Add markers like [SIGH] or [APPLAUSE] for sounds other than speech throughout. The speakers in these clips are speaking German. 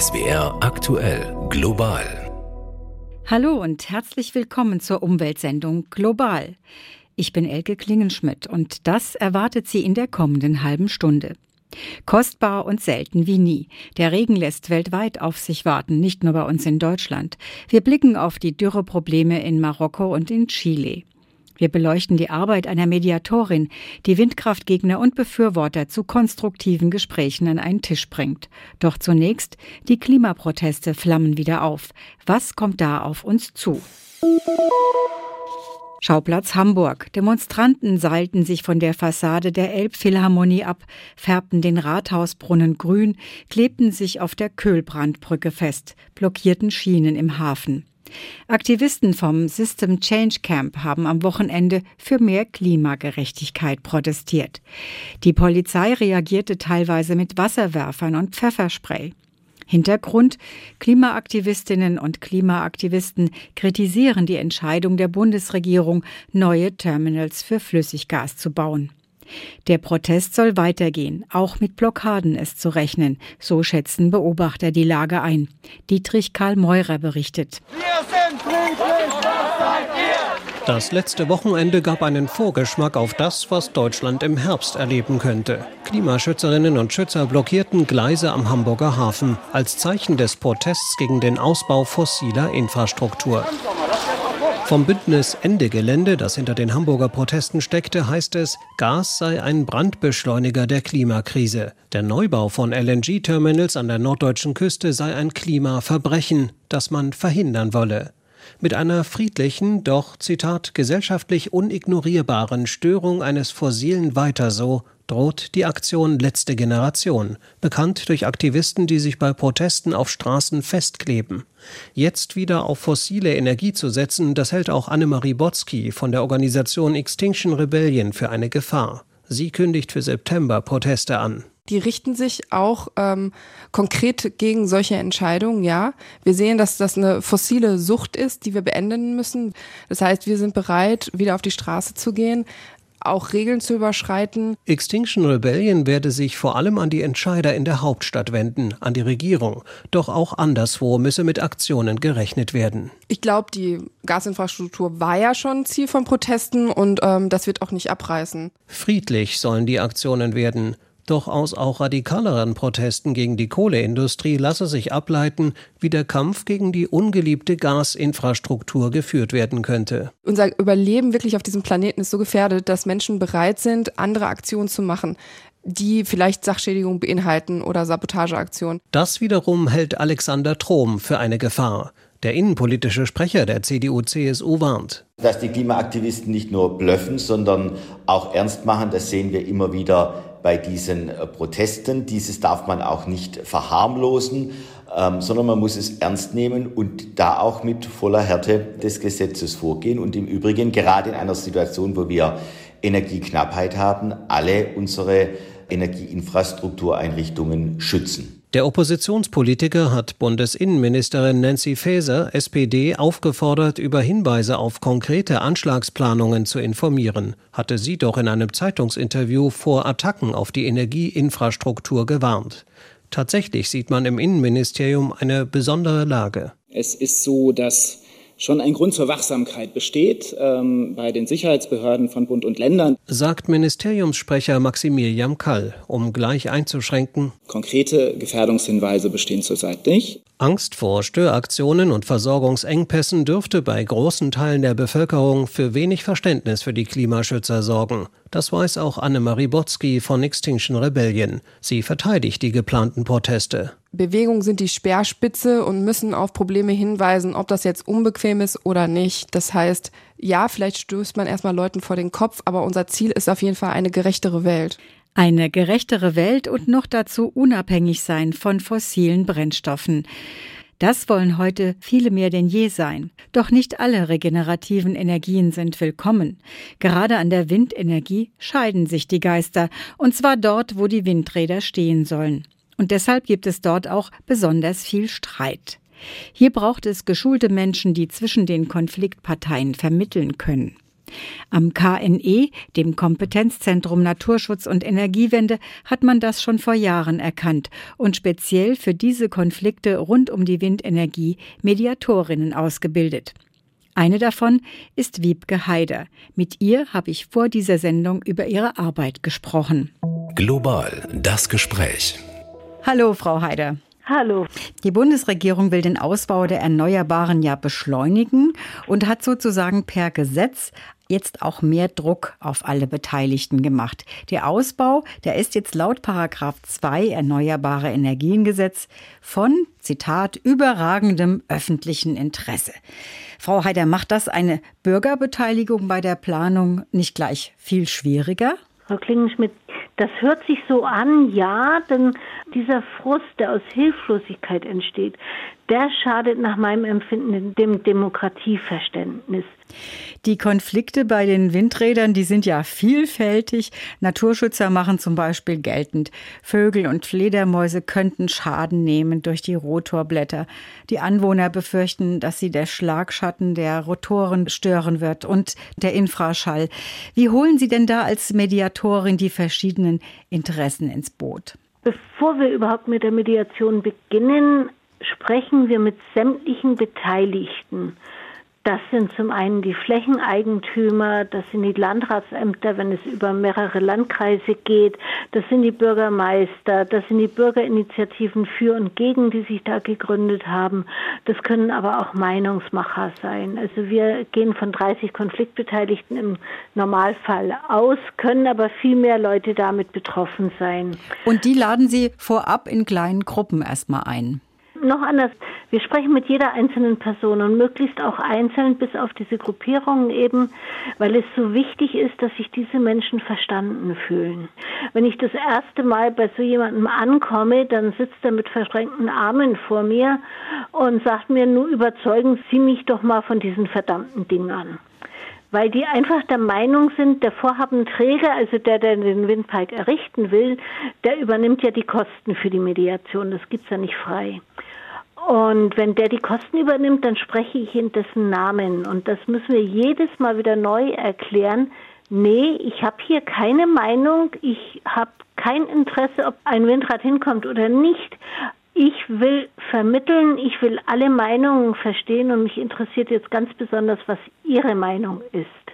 SWR aktuell global. Hallo und herzlich willkommen zur Umweltsendung Global. Ich bin Elke Klingenschmidt und das erwartet Sie in der kommenden halben Stunde. Kostbar und selten wie nie. Der Regen lässt weltweit auf sich warten, nicht nur bei uns in Deutschland. Wir blicken auf die Dürreprobleme in Marokko und in Chile. Wir beleuchten die Arbeit einer Mediatorin, die Windkraftgegner und Befürworter zu konstruktiven Gesprächen an einen Tisch bringt. Doch zunächst, die Klimaproteste flammen wieder auf. Was kommt da auf uns zu? Schauplatz Hamburg. Demonstranten seilten sich von der Fassade der Elbphilharmonie ab, färbten den Rathausbrunnen grün, klebten sich auf der Köhlbrandbrücke fest, blockierten Schienen im Hafen. Aktivisten vom System Change Camp haben am Wochenende für mehr Klimagerechtigkeit protestiert. Die Polizei reagierte teilweise mit Wasserwerfern und Pfefferspray. Hintergrund Klimaaktivistinnen und Klimaaktivisten kritisieren die Entscheidung der Bundesregierung, neue Terminals für Flüssiggas zu bauen. Der Protest soll weitergehen, auch mit Blockaden ist zu rechnen, so schätzen Beobachter die Lage ein. Dietrich Karl Meurer berichtet. Wir sind friedlich, was seid ihr? Das letzte Wochenende gab einen Vorgeschmack auf das, was Deutschland im Herbst erleben könnte. Klimaschützerinnen und Schützer blockierten Gleise am Hamburger Hafen als Zeichen des Protests gegen den Ausbau fossiler Infrastruktur. Vom Bündnis Ende Gelände, das hinter den Hamburger Protesten steckte, heißt es, Gas sei ein Brandbeschleuniger der Klimakrise. Der Neubau von LNG-Terminals an der norddeutschen Küste sei ein Klimaverbrechen, das man verhindern wolle. Mit einer friedlichen, doch, Zitat, gesellschaftlich unignorierbaren Störung eines fossilen Weiter so droht die Aktion Letzte Generation, bekannt durch Aktivisten, die sich bei Protesten auf Straßen festkleben. Jetzt wieder auf fossile Energie zu setzen, das hält auch Annemarie Botzki von der Organisation Extinction Rebellion für eine Gefahr. Sie kündigt für September Proteste an. Die richten sich auch ähm, konkret gegen solche Entscheidungen, ja. Wir sehen, dass das eine fossile Sucht ist, die wir beenden müssen. Das heißt, wir sind bereit, wieder auf die Straße zu gehen, auch Regeln zu überschreiten. Extinction Rebellion werde sich vor allem an die Entscheider in der Hauptstadt wenden, an die Regierung. Doch auch anderswo müsse mit Aktionen gerechnet werden. Ich glaube, die Gasinfrastruktur war ja schon Ziel von Protesten und ähm, das wird auch nicht abreißen. Friedlich sollen die Aktionen werden. Doch aus auch radikaleren Protesten gegen die Kohleindustrie lasse sich ableiten, wie der Kampf gegen die ungeliebte Gasinfrastruktur geführt werden könnte. Unser Überleben wirklich auf diesem Planeten ist so gefährdet, dass Menschen bereit sind, andere Aktionen zu machen die vielleicht Sachschädigung beinhalten oder Sabotageaktionen. Das wiederum hält Alexander Trom für eine Gefahr. Der innenpolitische Sprecher der CDU-CSU warnt. Dass die Klimaaktivisten nicht nur blöffen, sondern auch ernst machen, das sehen wir immer wieder bei diesen äh, Protesten. Dieses darf man auch nicht verharmlosen, ähm, sondern man muss es ernst nehmen und da auch mit voller Härte des Gesetzes vorgehen. Und im Übrigen, gerade in einer Situation, wo wir Energieknappheit haben, alle unsere Energieinfrastruktureinrichtungen schützen. Der Oppositionspolitiker hat Bundesinnenministerin Nancy Faeser, SPD, aufgefordert, über Hinweise auf konkrete Anschlagsplanungen zu informieren, hatte sie doch in einem Zeitungsinterview vor Attacken auf die Energieinfrastruktur gewarnt. Tatsächlich sieht man im Innenministerium eine besondere Lage. Es ist so, dass schon ein Grund zur Wachsamkeit besteht ähm, bei den Sicherheitsbehörden von Bund und Ländern. Sagt Ministeriumssprecher Maximilian Kall, um gleich einzuschränken. Konkrete Gefährdungshinweise bestehen zurzeit nicht. Angst vor Störaktionen und Versorgungsengpässen dürfte bei großen Teilen der Bevölkerung für wenig Verständnis für die Klimaschützer sorgen. Das weiß auch Annemarie Botzki von Extinction Rebellion. Sie verteidigt die geplanten Proteste. Bewegungen sind die Speerspitze und müssen auf Probleme hinweisen, ob das jetzt unbequem ist oder nicht. Das heißt, ja, vielleicht stößt man erstmal Leuten vor den Kopf, aber unser Ziel ist auf jeden Fall eine gerechtere Welt. Eine gerechtere Welt und noch dazu unabhängig sein von fossilen Brennstoffen. Das wollen heute viele mehr denn je sein. Doch nicht alle regenerativen Energien sind willkommen. Gerade an der Windenergie scheiden sich die Geister, und zwar dort, wo die Windräder stehen sollen. Und deshalb gibt es dort auch besonders viel Streit. Hier braucht es geschulte Menschen, die zwischen den Konfliktparteien vermitteln können. Am KNE, dem Kompetenzzentrum Naturschutz und Energiewende, hat man das schon vor Jahren erkannt und speziell für diese Konflikte rund um die Windenergie Mediatorinnen ausgebildet. Eine davon ist Wiebke Heider. Mit ihr habe ich vor dieser Sendung über ihre Arbeit gesprochen. Global das Gespräch. Hallo, Frau Heider. Hallo. Die Bundesregierung will den Ausbau der Erneuerbaren ja beschleunigen und hat sozusagen per Gesetz jetzt auch mehr Druck auf alle Beteiligten gemacht. Der Ausbau, der ist jetzt laut Paragraph 2 Erneuerbare Energiengesetz von, Zitat, überragendem öffentlichen Interesse. Frau Heider, macht das eine Bürgerbeteiligung bei der Planung nicht gleich viel schwieriger? Frau Klingenschmidt, das hört sich so an, ja, denn dieser Frust, der aus Hilflosigkeit entsteht, der schadet nach meinem Empfinden dem Demokratieverständnis. Die Konflikte bei den Windrädern, die sind ja vielfältig. Naturschützer machen zum Beispiel geltend, Vögel und Fledermäuse könnten Schaden nehmen durch die Rotorblätter. Die Anwohner befürchten, dass sie der Schlagschatten der Rotoren stören wird und der Infraschall. Wie holen Sie denn da als Mediatorin die verschiedenen Interessen ins Boot? Bevor wir überhaupt mit der Mediation beginnen, sprechen wir mit sämtlichen Beteiligten. Das sind zum einen die Flächeneigentümer, das sind die Landratsämter, wenn es über mehrere Landkreise geht, das sind die Bürgermeister, das sind die Bürgerinitiativen für und gegen, die sich da gegründet haben. Das können aber auch Meinungsmacher sein. Also wir gehen von 30 Konfliktbeteiligten im Normalfall aus, können aber viel mehr Leute damit betroffen sein. Und die laden Sie vorab in kleinen Gruppen erstmal ein noch anders. Wir sprechen mit jeder einzelnen Person und möglichst auch einzeln bis auf diese Gruppierungen eben, weil es so wichtig ist, dass sich diese Menschen verstanden fühlen. Wenn ich das erste Mal bei so jemandem ankomme, dann sitzt er mit verschränkten Armen vor mir und sagt mir, nur überzeugen Sie mich doch mal von diesen verdammten Dingern weil die einfach der Meinung sind, der Vorhabenträger, also der, der den Windpark errichten will, der übernimmt ja die Kosten für die Mediation. Das gibt's ja nicht frei. Und wenn der die Kosten übernimmt, dann spreche ich in dessen Namen. Und das müssen wir jedes Mal wieder neu erklären. Nee, ich habe hier keine Meinung. Ich habe kein Interesse, ob ein Windrad hinkommt oder nicht. Ich will vermitteln, ich will alle Meinungen verstehen und mich interessiert jetzt ganz besonders, was Ihre Meinung ist.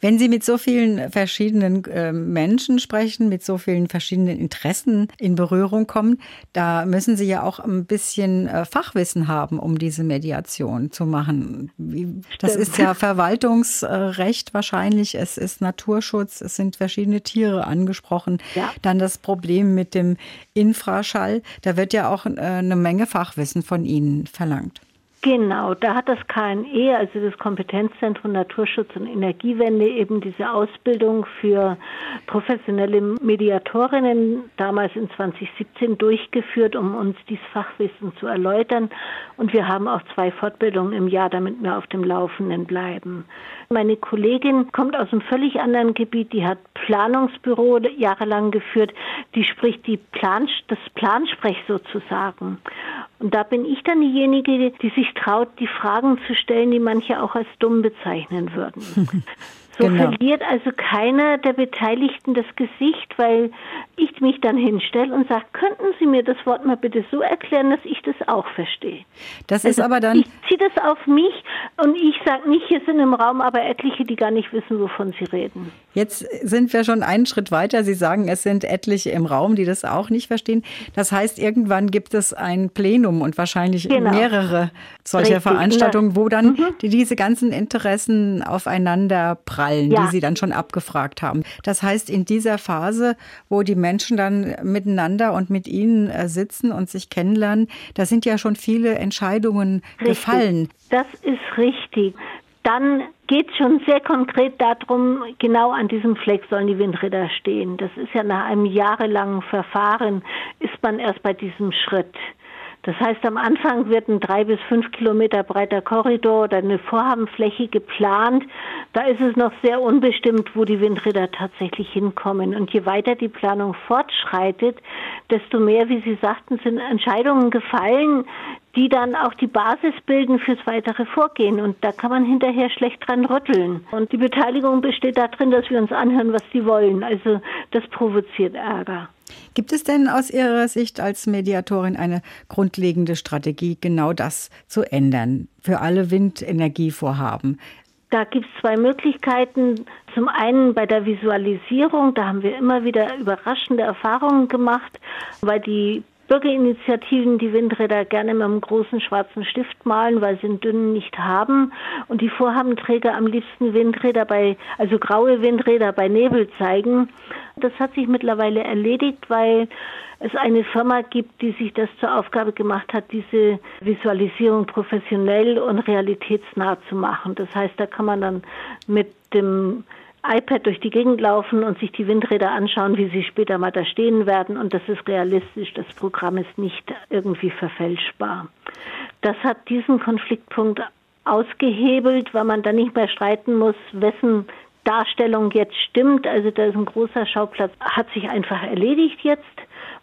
Wenn Sie mit so vielen verschiedenen äh, Menschen sprechen, mit so vielen verschiedenen Interessen in Berührung kommen, da müssen Sie ja auch ein bisschen äh, Fachwissen haben, um diese Mediation zu machen. das ist ja [LAUGHS] Verwaltungsrecht wahrscheinlich, es ist Naturschutz, es sind verschiedene Tiere angesprochen. Ja. Dann das Problem mit dem Infraschall, da wird ja auch äh, eine Menge Fachwissen von Ihnen verlangt. Genau, da hat das KNE, also das Kompetenzzentrum Naturschutz und Energiewende, eben diese Ausbildung für professionelle Mediatorinnen damals in 2017 durchgeführt, um uns dieses Fachwissen zu erläutern. Und wir haben auch zwei Fortbildungen im Jahr, damit wir auf dem Laufenden bleiben. Meine Kollegin kommt aus einem völlig anderen Gebiet, die hat Planungsbüro jahrelang geführt, die spricht die Plan, das Plansprech sozusagen. Und da bin ich dann diejenige, die sich traut, die Fragen zu stellen, die manche auch als dumm bezeichnen würden. [LAUGHS] So genau. verliert also keiner der Beteiligten das Gesicht, weil ich mich dann hinstelle und sage, könnten Sie mir das Wort mal bitte so erklären, dass ich das auch verstehe. Das ist also aber dann. Ich ziehe das auf mich und ich sage nicht, hier sind im Raum aber etliche, die gar nicht wissen, wovon sie reden. Jetzt sind wir schon einen Schritt weiter. Sie sagen, es sind etliche im Raum, die das auch nicht verstehen. Das heißt, irgendwann gibt es ein Plenum und wahrscheinlich genau. mehrere solcher Richtig. Veranstaltungen, wo dann mhm. die, diese ganzen Interessen aufeinander prallen prallen, ja. die Sie dann schon abgefragt haben. Das heißt, in dieser Phase, wo die Menschen dann miteinander und mit Ihnen äh, sitzen und sich kennenlernen, da sind ja schon viele Entscheidungen richtig. gefallen. Das ist richtig. Dann geht es schon sehr konkret darum, genau an diesem Fleck sollen die Windräder stehen. Das ist ja nach einem jahrelangen Verfahren, ist man erst bei diesem Schritt. Das heißt, am Anfang wird ein drei bis fünf Kilometer breiter Korridor oder eine Vorhabenfläche geplant. Da ist es noch sehr unbestimmt, wo die Windräder tatsächlich hinkommen. Und je weiter die Planung fortschreitet, desto mehr, wie Sie sagten, sind Entscheidungen gefallen, die dann auch die Basis bilden fürs weitere Vorgehen. Und da kann man hinterher schlecht dran rütteln. Und die Beteiligung besteht darin, dass wir uns anhören, was sie wollen. Also das provoziert Ärger. Gibt es denn aus Ihrer Sicht als Mediatorin eine grundlegende Strategie, genau das zu ändern für alle Windenergievorhaben? Da gibt es zwei Möglichkeiten. Zum einen bei der Visualisierung, da haben wir immer wieder überraschende Erfahrungen gemacht, weil die Bürgerinitiativen die Windräder gerne mit einem großen schwarzen Stift malen, weil sie einen dünnen nicht haben. Und die Vorhabenträger am liebsten Windräder bei, also graue Windräder bei Nebel zeigen. Das hat sich mittlerweile erledigt, weil es eine Firma gibt, die sich das zur Aufgabe gemacht hat, diese Visualisierung professionell und realitätsnah zu machen. Das heißt, da kann man dann mit dem iPad durch die Gegend laufen und sich die Windräder anschauen, wie sie später mal da stehen werden. Und das ist realistisch. Das Programm ist nicht irgendwie verfälschbar. Das hat diesen Konfliktpunkt ausgehebelt, weil man dann nicht mehr streiten muss, wessen Darstellung jetzt stimmt. Also da ist ein großer Schauplatz, hat sich einfach erledigt jetzt.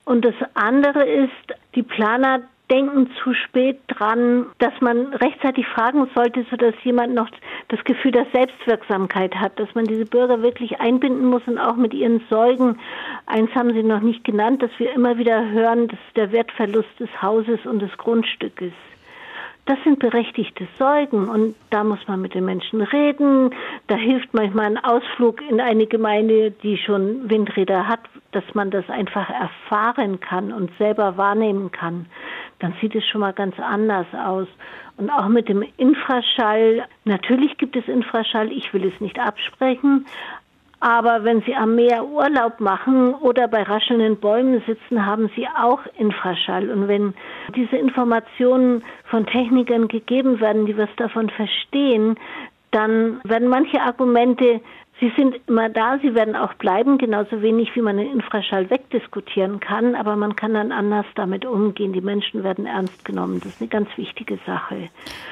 Und das andere ist, die Planer denken zu spät dran, dass man rechtzeitig fragen sollte, sodass jemand noch das Gefühl der Selbstwirksamkeit hat, dass man diese Bürger wirklich einbinden muss und auch mit ihren Sorgen. Eins haben Sie noch nicht genannt, dass wir immer wieder hören, dass der Wertverlust des Hauses und des Grundstückes. Das sind berechtigte Sorgen und da muss man mit den Menschen reden. Da hilft manchmal ein Ausflug in eine Gemeinde, die schon Windräder hat, dass man das einfach erfahren kann und selber wahrnehmen kann. Dann sieht es schon mal ganz anders aus. Und auch mit dem Infraschall, natürlich gibt es Infraschall, ich will es nicht absprechen, aber wenn Sie am Meer Urlaub machen oder bei raschelnden Bäumen sitzen, haben Sie auch Infraschall. Und wenn diese Informationen von Technikern gegeben werden, die was davon verstehen, dann werden manche Argumente Sie sind immer da, sie werden auch bleiben, genauso wenig wie man den Infraschall wegdiskutieren kann, aber man kann dann anders damit umgehen. Die Menschen werden ernst genommen. Das ist eine ganz wichtige Sache.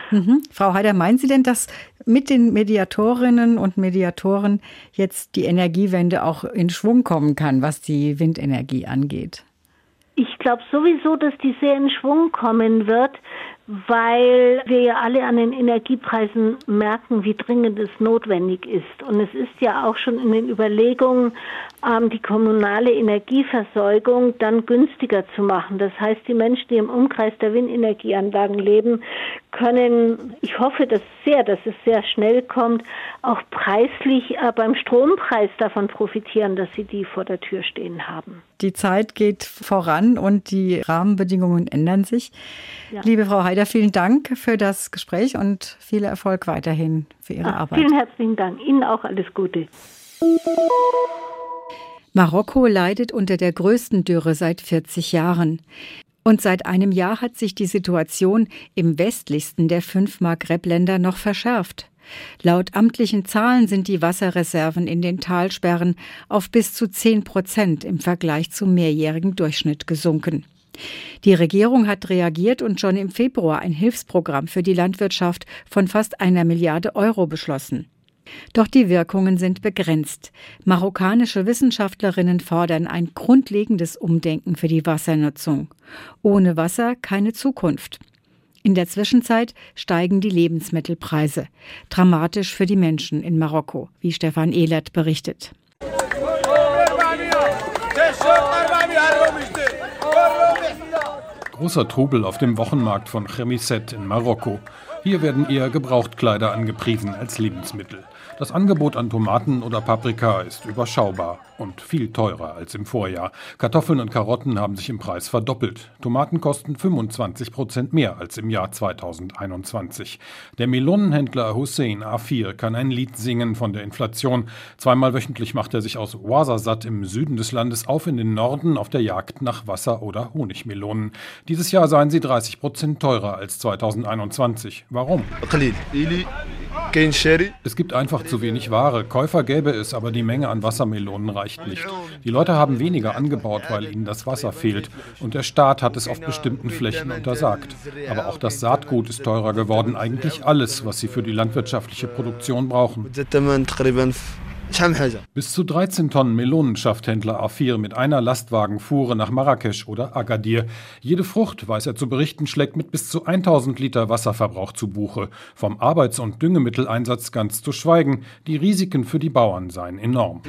Mhm. Frau Heider, meinen Sie denn, dass mit den Mediatorinnen und Mediatoren jetzt die Energiewende auch in Schwung kommen kann, was die Windenergie angeht? Ich glaube sowieso, dass die sehr in Schwung kommen wird, weil wir ja alle an den Energiepreisen merken, wie dringend es notwendig ist. Und es ist ja auch schon in den Überlegungen, ähm, die kommunale Energieversorgung dann günstiger zu machen. Das heißt, die Menschen, die im Umkreis der Windenergieanlagen leben, können, ich hoffe das sehr, dass es sehr schnell kommt, auch preislich äh, beim Strompreis davon profitieren, dass sie die vor der Tür stehen haben. Die Zeit geht voran und die Rahmenbedingungen ändern sich. Ja. Liebe Frau Heider, vielen Dank für das Gespräch und viel Erfolg weiterhin für Ihre ah, Arbeit. Vielen herzlichen Dank. Ihnen auch alles Gute. Marokko leidet unter der größten Dürre seit 40 Jahren. Und seit einem Jahr hat sich die Situation im westlichsten der fünf Maghreb-Länder noch verschärft. Laut amtlichen Zahlen sind die Wasserreserven in den Talsperren auf bis zu 10 Prozent im Vergleich zum mehrjährigen Durchschnitt gesunken. Die Regierung hat reagiert und schon im Februar ein Hilfsprogramm für die Landwirtschaft von fast einer Milliarde Euro beschlossen. Doch die Wirkungen sind begrenzt. Marokkanische Wissenschaftlerinnen fordern ein grundlegendes Umdenken für die Wassernutzung. Ohne Wasser keine Zukunft. In der Zwischenzeit steigen die Lebensmittelpreise. Dramatisch für die Menschen in Marokko, wie Stefan Ehlert berichtet. Großer Trubel auf dem Wochenmarkt von Chemisset in Marokko. Hier werden eher Gebrauchtkleider angepriesen als Lebensmittel. Das Angebot an Tomaten oder Paprika ist überschaubar und viel teurer als im Vorjahr. Kartoffeln und Karotten haben sich im Preis verdoppelt. Tomaten kosten 25 Prozent mehr als im Jahr 2021. Der Melonenhändler Hussein A4 kann ein Lied singen von der Inflation. Zweimal wöchentlich macht er sich aus Ouarzazate im Süden des Landes auf in den Norden auf der Jagd nach Wasser- oder Honigmelonen. Dieses Jahr seien sie 30 Prozent teurer als 2021. Warum? Es gibt einfach zu wenig Ware. Käufer gäbe es, aber die Menge an Wassermelonen reicht nicht. Die Leute haben weniger angebaut, weil ihnen das Wasser fehlt. Und der Staat hat es auf bestimmten Flächen untersagt. Aber auch das Saatgut ist teurer geworden. Eigentlich alles, was sie für die landwirtschaftliche Produktion brauchen. Bis zu 13 Tonnen Melonen schafft Händler A4 mit einer Lastwagenfuhre nach Marrakesch oder Agadir. Jede Frucht, weiß er zu berichten, schlägt mit bis zu 1000 Liter Wasserverbrauch zu Buche. Vom Arbeits- und Düngemitteleinsatz ganz zu schweigen. Die Risiken für die Bauern seien enorm.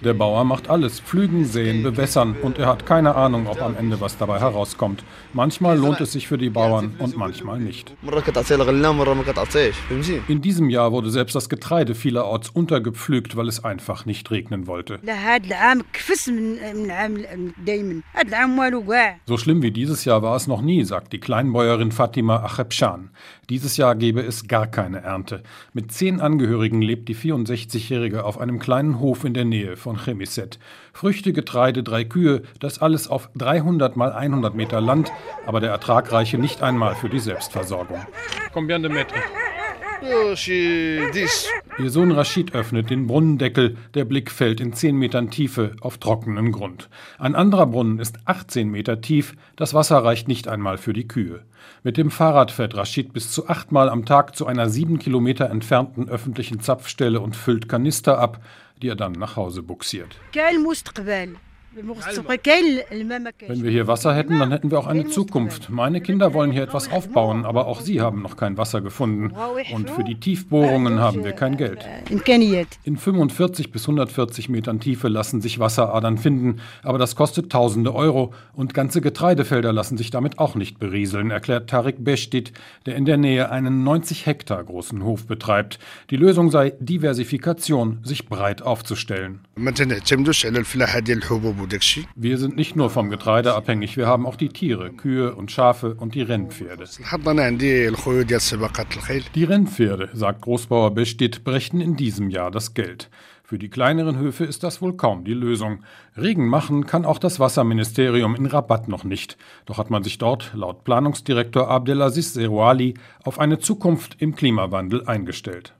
Der Bauer macht alles, pflügen, säen, bewässern und er hat keine Ahnung, ob am Ende was dabei herauskommt. Manchmal lohnt es sich für die Bauern und manchmal nicht. In diesem Jahr wurde selbst das Getreide vielerorts untergepflügt, weil es einfach nicht regnen wollte. So schlimm wie dieses Jahr war es noch nie, sagt die Kleinbäuerin Fatima Achebshan. Dieses Jahr gebe es gar keine Ernte. Mit zehn Angehörigen lebt die 64-Jährige auf einem kleinen Hof in der Nähe von Chemiset. Früchte, Getreide, drei Kühe, das alles auf 300 mal 100 Meter Land, aber der Ertrag reiche nicht einmal für die Selbstversorgung. Combien de mètres? Ihr Sohn Rashid öffnet den Brunnendeckel. Der Blick fällt in 10 Metern Tiefe auf trockenen Grund. Ein anderer Brunnen ist 18 Meter tief. Das Wasser reicht nicht einmal für die Kühe. Mit dem Fahrrad fährt Rashid bis zu achtmal am Tag zu einer sieben Kilometer entfernten öffentlichen Zapfstelle und füllt Kanister ab, die er dann nach Hause buxiert. Wenn wir hier Wasser hätten, dann hätten wir auch eine Zukunft. Meine Kinder wollen hier etwas aufbauen, aber auch sie haben noch kein Wasser gefunden. Und für die Tiefbohrungen haben wir kein Geld. In 45 bis 140 Metern Tiefe lassen sich Wasseradern finden, aber das kostet tausende Euro und ganze Getreidefelder lassen sich damit auch nicht berieseln, erklärt Tarik Bestit, der in der Nähe einen 90 Hektar großen Hof betreibt. Die Lösung sei Diversifikation, sich breit aufzustellen. Wir sind nicht nur vom Getreide abhängig, wir haben auch die Tiere, Kühe und Schafe und die Rennpferde. Die Rennpferde, sagt Großbauer Bestit, brächten in diesem Jahr das Geld. Für die kleineren Höfe ist das wohl kaum die Lösung. Regen machen kann auch das Wasserministerium in Rabat noch nicht. Doch hat man sich dort, laut Planungsdirektor Abdelaziz Serouali, auf eine Zukunft im Klimawandel eingestellt.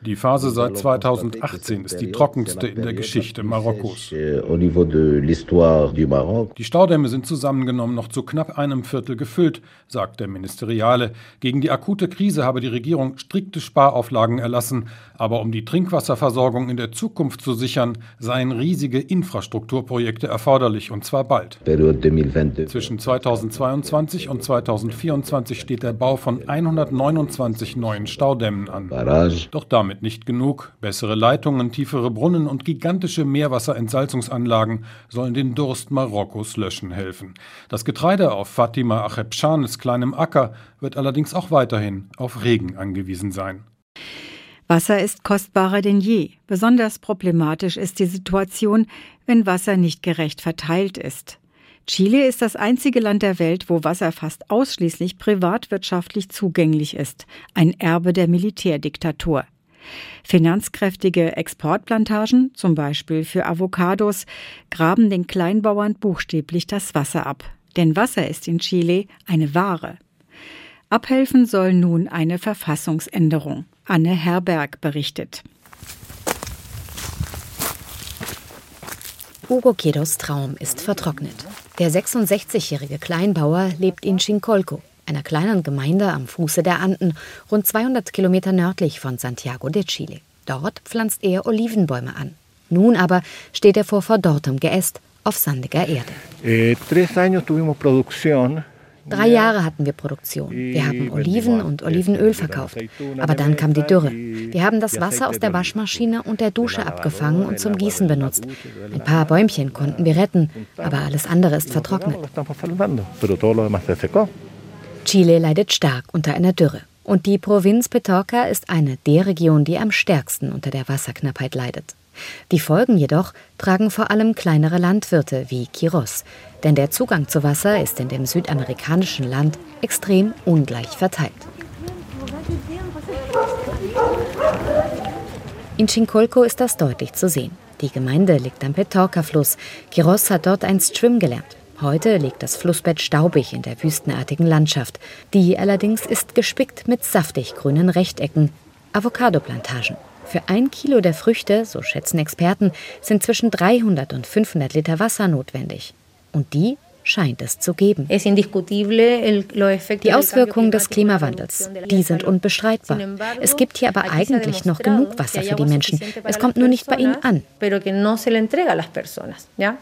Die Phase seit 2018 ist die trockenste in der Geschichte Marokkos. Die Staudämme sind zusammengenommen noch zu knapp einem Viertel gefüllt, sagt der Ministeriale. Gegen die akute Krise habe die Regierung strikte Sparauflagen erlassen, aber um die Trinkwasserversorgung in der Zukunft zu sichern, seien riesige Infrastrukturprojekte erforderlich, und zwar bald. Zwischen 2022 und 2024 steht der Bau von 129 neuen Staudämmen an. Doch damit nicht genug. Bessere Leitungen, tiefere Brunnen und gigantische Meerwasserentsalzungsanlagen sollen den Durst Marokkos löschen helfen. Das Getreide auf Fatima Achebshanes kleinem Acker wird allerdings auch weiterhin auf Regen angewiesen sein. Wasser ist kostbarer denn je. Besonders problematisch ist die Situation, wenn Wasser nicht gerecht verteilt ist. Chile ist das einzige Land der Welt, wo Wasser fast ausschließlich privatwirtschaftlich zugänglich ist, ein Erbe der Militärdiktatur. Finanzkräftige Exportplantagen, zum Beispiel für Avocados, graben den Kleinbauern buchstäblich das Wasser ab. Denn Wasser ist in Chile eine Ware. Abhelfen soll nun eine Verfassungsänderung. Anne Herberg berichtet. Hugo Quedos Traum ist vertrocknet. Der 66-jährige Kleinbauer lebt in Chincolco, einer kleinen Gemeinde am Fuße der Anden, rund 200 Kilometer nördlich von Santiago de Chile. Dort pflanzt er Olivenbäume an. Nun aber steht er vor verdorrtem Geäst auf sandiger Erde. Eh, tres años tuvimos producción Drei Jahre hatten wir Produktion. Wir haben Oliven und Olivenöl verkauft. Aber dann kam die Dürre. Wir haben das Wasser aus der Waschmaschine und der Dusche abgefangen und zum Gießen benutzt. Ein paar Bäumchen konnten wir retten, aber alles andere ist vertrocknet. Chile leidet stark unter einer Dürre. Und die Provinz Petorca ist eine der Regionen, die am stärksten unter der Wasserknappheit leidet. Die Folgen jedoch tragen vor allem kleinere Landwirte wie Quiros, denn der Zugang zu Wasser ist in dem südamerikanischen Land extrem ungleich verteilt. In Chincolco ist das deutlich zu sehen. Die Gemeinde liegt am Petorca-Fluss. Quiros hat dort einst schwimmen gelernt. Heute liegt das Flussbett staubig in der wüstenartigen Landschaft. Die allerdings ist gespickt mit saftig grünen Rechtecken, Avocado-Plantagen. Für ein Kilo der Früchte, so schätzen Experten, sind zwischen 300 und 500 Liter Wasser notwendig. Und die scheint es zu geben. Die Auswirkungen des Klimawandels, die sind unbestreitbar. Es gibt hier aber eigentlich noch genug Wasser für die Menschen. Es kommt nur nicht bei ihnen an,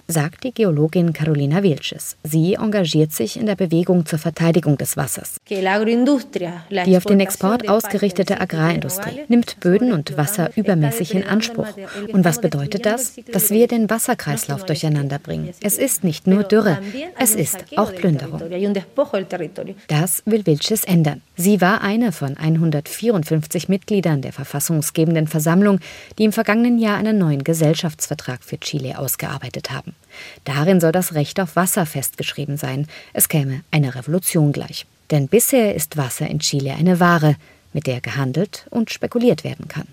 sagt die Geologin Carolina Vilches. Sie engagiert sich in der Bewegung zur Verteidigung des Wassers. Die auf den Export ausgerichtete Agrarindustrie nimmt Böden und Wasser übermäßig in Anspruch. Und was bedeutet das? Dass wir den Wasserkreislauf durcheinander bringen. Es ist nicht nur Dürre, es ist auch Plünderung. Das will Vilches ändern. Sie war eine von 154 Mitgliedern der verfassungsgebenden Versammlung, die im vergangenen Jahr einen neuen Gesellschaftsvertrag für Chile ausgearbeitet haben. Darin soll das Recht auf Wasser festgeschrieben sein. Es käme eine Revolution gleich. Denn bisher ist Wasser in Chile eine Ware, mit der gehandelt und spekuliert werden kann.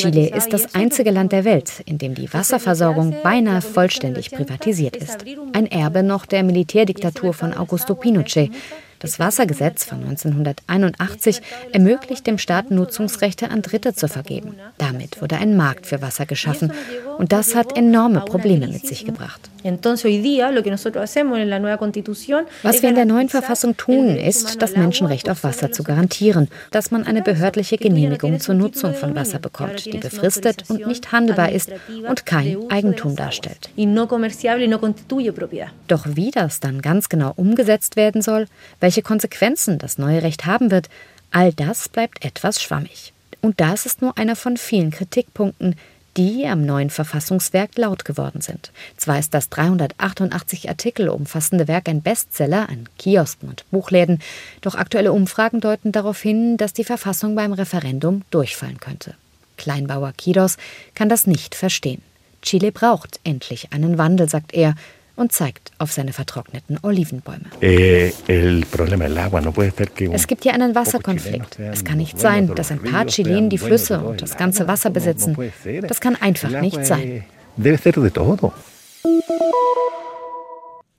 Chile ist das einzige Land der Welt, in dem die Wasserversorgung beinahe vollständig privatisiert ist. Ein Erbe noch der Militärdiktatur von Augusto Pinochet, das Wassergesetz von 1981 ermöglicht dem Staat Nutzungsrechte an Dritte zu vergeben. Damit wurde ein Markt für Wasser geschaffen und das hat enorme Probleme mit sich gebracht. Was wir in der neuen Verfassung tun, ist, das Menschenrecht auf Wasser zu garantieren, dass man eine behördliche Genehmigung zur Nutzung von Wasser bekommt, die befristet und nicht handelbar ist und kein Eigentum darstellt. Doch wie das dann ganz genau umgesetzt werden soll, welche Konsequenzen das neue Recht haben wird, all das bleibt etwas schwammig. Und das ist nur einer von vielen Kritikpunkten, die am neuen Verfassungswerk laut geworden sind. Zwar ist das 388 Artikel umfassende Werk ein Bestseller an Kiosken und Buchläden, doch aktuelle Umfragen deuten darauf hin, dass die Verfassung beim Referendum durchfallen könnte. Kleinbauer Kiros kann das nicht verstehen. Chile braucht endlich einen Wandel, sagt er, und zeigt auf seine vertrockneten Olivenbäume. Eh, es gibt hier einen Wasserkonflikt. Es kann nicht sein, dass ein paar Chilenen die Flüsse und das ganze Wasser besitzen. Das kann einfach nicht sein.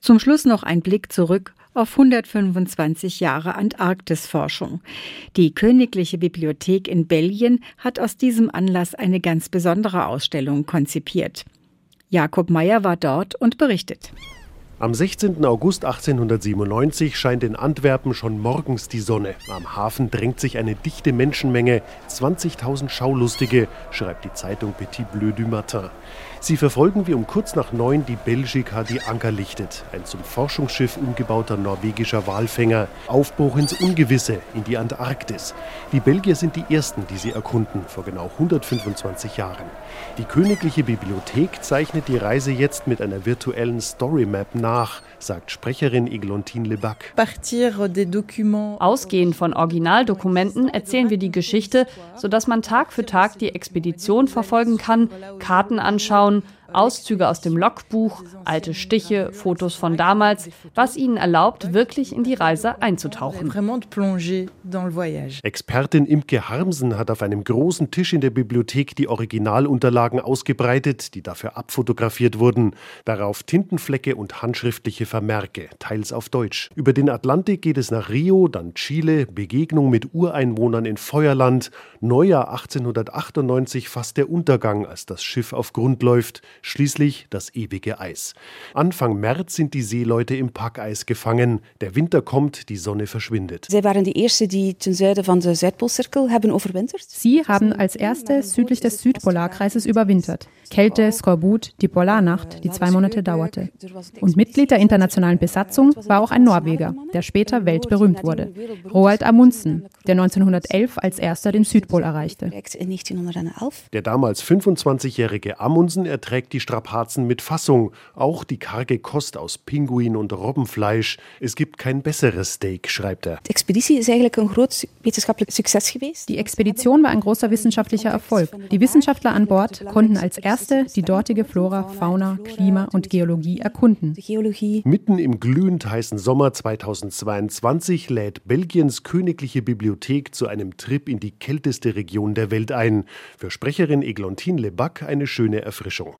Zum Schluss noch ein Blick zurück auf 125 Jahre Antarktisforschung. Die Königliche Bibliothek in Belgien hat aus diesem Anlass eine ganz besondere Ausstellung konzipiert. Jakob Meyer war dort und berichtet. Am 16. August 1897 scheint in Antwerpen schon morgens die Sonne. Am Hafen drängt sich eine dichte Menschenmenge, 20.000 Schaulustige, schreibt die Zeitung Petit Bleu du Matin. Sie verfolgen wie um kurz nach neun die Belgica, die Anker lichtet. Ein zum Forschungsschiff umgebauter norwegischer Walfänger. Aufbruch ins Ungewisse, in die Antarktis. Die Belgier sind die Ersten, die sie erkunden, vor genau 125 Jahren. Die Königliche Bibliothek zeichnet die Reise jetzt mit einer virtuellen Storymap nach, sagt Sprecherin Eglontine Lebac. Ausgehend von Originaldokumenten erzählen wir die Geschichte, sodass man Tag für Tag die Expedition verfolgen kann, Karten anschauen, Auszüge aus dem Logbuch, alte Stiche, Fotos von damals, was ihnen erlaubt, wirklich in die Reise einzutauchen. Expertin Imke Harmsen hat auf einem großen Tisch in der Bibliothek die Originalunterlagen ausgebreitet, die dafür abfotografiert wurden. Darauf Tintenflecke und handschriftliche Vermerke, teils auf Deutsch. Über den Atlantik geht es nach Rio, dann Chile, Begegnung mit Ureinwohnern in Feuerland, Neujahr 1898 fast der Untergang, als das Schiff auf Grund läuft schließlich das ewige Eis. Anfang März sind die Seeleute im Packeis gefangen. Der Winter kommt, die Sonne verschwindet. Sie waren die Ersten, die zum Süden von der Südpolcirkel haben überwintert. Sie haben als Erste südlich des Südpolarkreises überwintert. Kälte, Skorbut, die Polarnacht, die zwei Monate dauerte. Und Mitglied der internationalen Besatzung war auch ein Norweger, der später weltberühmt wurde. Roald Amundsen, der 1911 als erster den Südpol erreichte. Der damals 25-jährige Amundsen erträgt die Strapazen mit Fassung, auch die karge Kost aus Pinguin und Robbenfleisch. Es gibt kein besseres Steak, schreibt er. Die Expedition ist eigentlich ein großer wissenschaftlicher Success gewesen. Die Expedition war ein großer wissenschaftlicher Erfolg. Die Wissenschaftler an Bord konnten als erste die dortige Flora, Fauna, Klima und Geologie erkunden. Mitten im glühend heißen Sommer 2022 lädt Belgiens Königliche Bibliothek zu einem Trip in die kälteste Region der Welt ein. Für Sprecherin Eglontine Lebac eine schöne Erfrischung.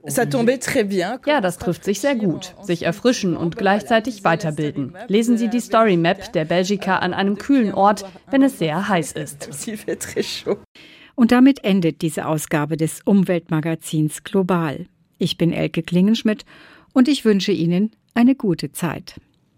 Ja, das trifft sich sehr gut. Sich erfrischen und gleichzeitig weiterbilden. Lesen Sie die Story Map der Belgica an einem kühlen Ort, wenn es sehr heiß ist. Und damit endet diese Ausgabe des Umweltmagazins Global. Ich bin Elke Klingenschmidt und ich wünsche Ihnen eine gute Zeit.